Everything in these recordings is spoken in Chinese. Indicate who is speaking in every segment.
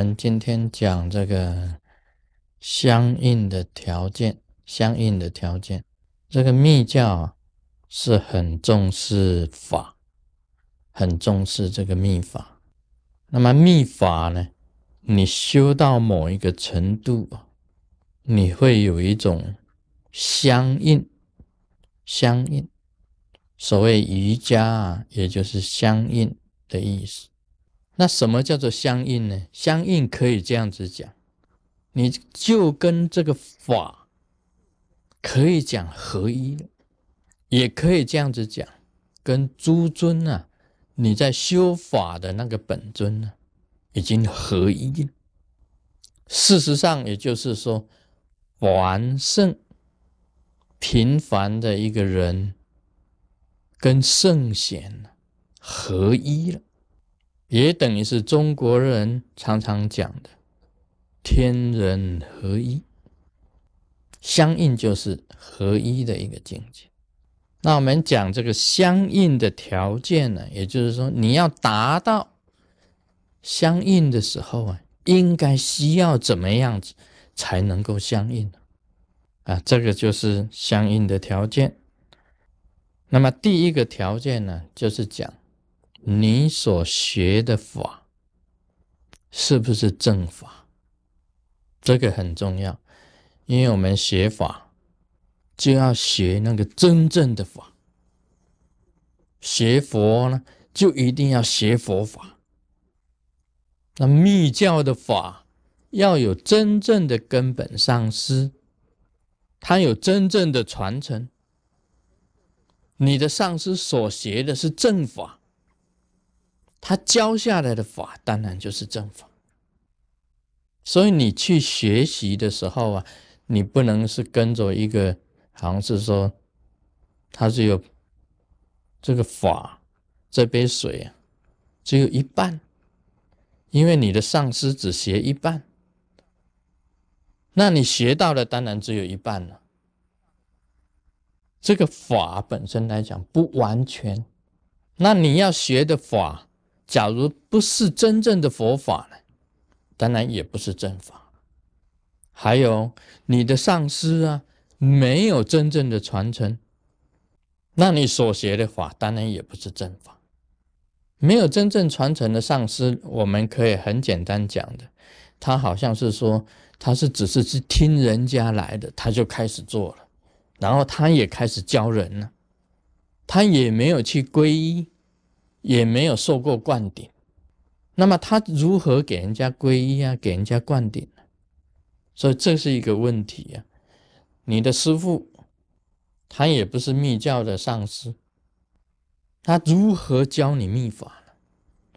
Speaker 1: 我们今天讲这个相应的条件，相应的条件，这个密教啊是很重视法，很重视这个密法。那么密法呢，你修到某一个程度，你会有一种相应，相应。所谓瑜伽啊，也就是相应的意思。那什么叫做相应呢？相应可以这样子讲，你就跟这个法可以讲合一了，也可以这样子讲，跟诸尊啊，你在修法的那个本尊呢，已经合一了。事实上，也就是说，凡圣平凡的一个人。跟圣贤合一了，也等于是中国人常常讲的天人合一，相应就是合一的一个境界。那我们讲这个相应的条件呢，也就是说你要达到相应的时候啊，应该需要怎么样子才能够相应呢啊？这个就是相应的条件。那么第一个条件呢，就是讲你所学的法是不是正法，这个很重要，因为我们学法就要学那个真正的法，学佛呢就一定要学佛法。那密教的法要有真正的根本上师，他有真正的传承。你的上师所学的是正法，他教下来的法当然就是正法。所以你去学习的时候啊，你不能是跟着一个，好像是说，他只有这个法，这杯水啊，只有一半，因为你的上师只学一半，那你学到的当然只有一半了。这个法本身来讲不完全，那你要学的法，假如不是真正的佛法呢，当然也不是正法。还有你的上师啊，没有真正的传承，那你所学的法当然也不是正法。没有真正传承的上师，我们可以很简单讲的，他好像是说他是只是去听人家来的，他就开始做了。然后他也开始教人了，他也没有去皈依，也没有受过灌顶，那么他如何给人家皈依啊？给人家灌顶呢？所以这是一个问题呀。你的师傅他也不是密教的上师，他如何教你密法呢？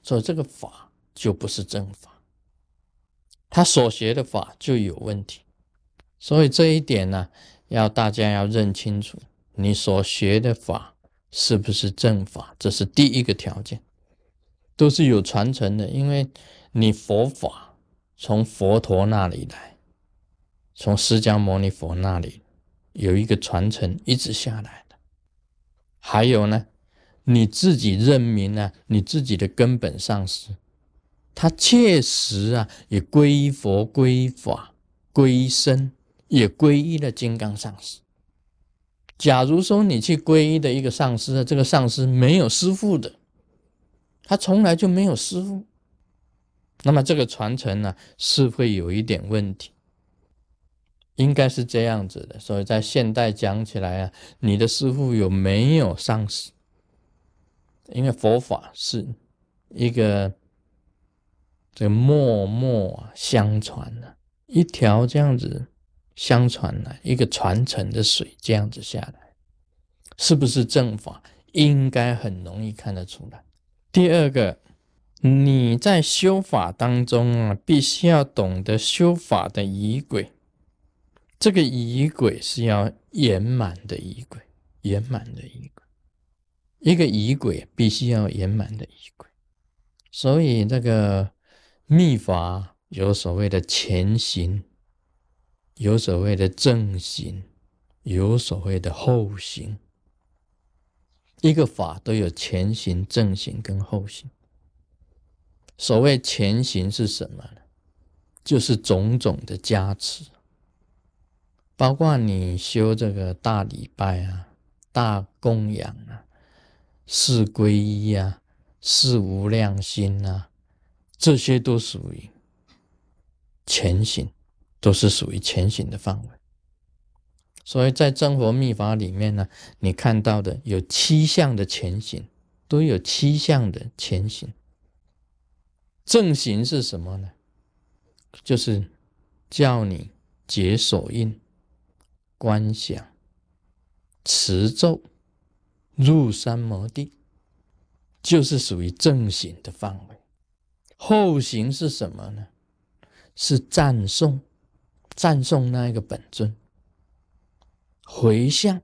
Speaker 1: 所以这个法就不是正法，他所学的法就有问题。所以这一点呢。要大家要认清楚，你所学的法是不是正法，这是第一个条件，都是有传承的。因为你佛法从佛陀那里来，从释迦牟尼佛那里有一个传承一直下来的。还有呢，你自己认明啊，你自己的根本上师，他确实啊也皈依佛、皈依法、皈依僧。也皈依了金刚上师。假如说你去皈依的一个上师，这个上师没有师父的，他从来就没有师父，那么这个传承呢是会有一点问题，应该是这样子的。所以在现代讲起来啊，你的师父有没有上师？因为佛法是一个这个默默相传的一条这样子。相传呢，一个传承的水这样子下来，是不是正法？应该很容易看得出来。第二个，你在修法当中啊，必须要懂得修法的仪轨。这个仪轨是要圆满的仪轨，圆满的仪轨。一个仪轨必须要圆满的仪轨。所以这个秘法有所谓的前行。有所谓的正行，有所谓的后行。一个法都有前行、正行跟后行。所谓前行是什么呢？就是种种的加持，包括你修这个大礼拜啊、大供养啊、四皈依啊、四无量心啊，这些都属于前行，都是属于前行的范围。所以在真佛密法里面呢，你看到的有七项的前行，都有七项的前行。正行是什么呢？就是叫你解手印、观想、持咒、入三摩地，就是属于正行的范围。后行是什么呢？是赞颂，赞颂那一个本尊。回向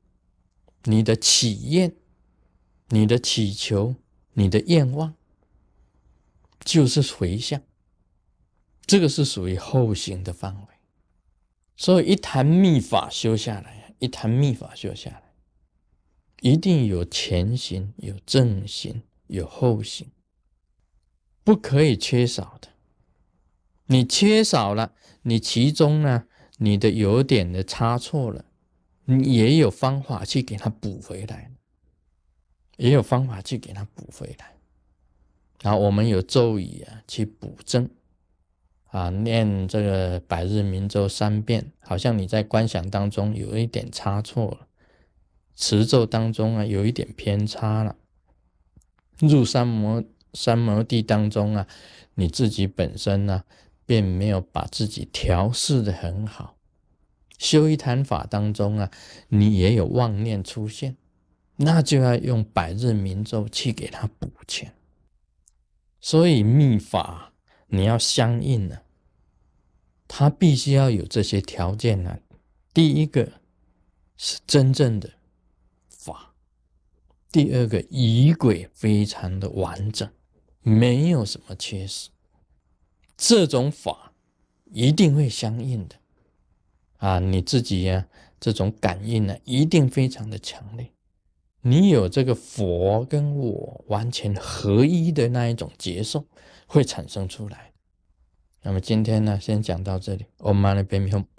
Speaker 1: 你的祈愿、你的祈求、你的愿望，就是回向。这个是属于后行的范围。所以一坛密法修下来，一坛密法修下来，一定有前行、有正行、有后行，不可以缺少的。你缺少了，你其中呢，你的有点的差错了。你也有方法去给他补回来，也有方法去给他补回来。然后我们有咒语啊，去补正啊，念这个百日明咒三遍，好像你在观想当中有一点差错了，持咒当中啊有一点偏差了，入三摩三摩地当中啊，你自己本身呢并没有把自己调试的很好。修一坛法当中啊，你也有妄念出现，那就要用百日明咒去给他补全。所以密法你要相应呢，它必须要有这些条件呢。第一个是真正的法，第二个仪轨非常的完整，没有什么缺失，这种法一定会相应的。啊，你自己呀，这种感应呢，一定非常的强烈。你有这个佛跟我完全合一的那一种接受，会产生出来。那么今天呢，先讲到这里。Om Mani Padme Hum。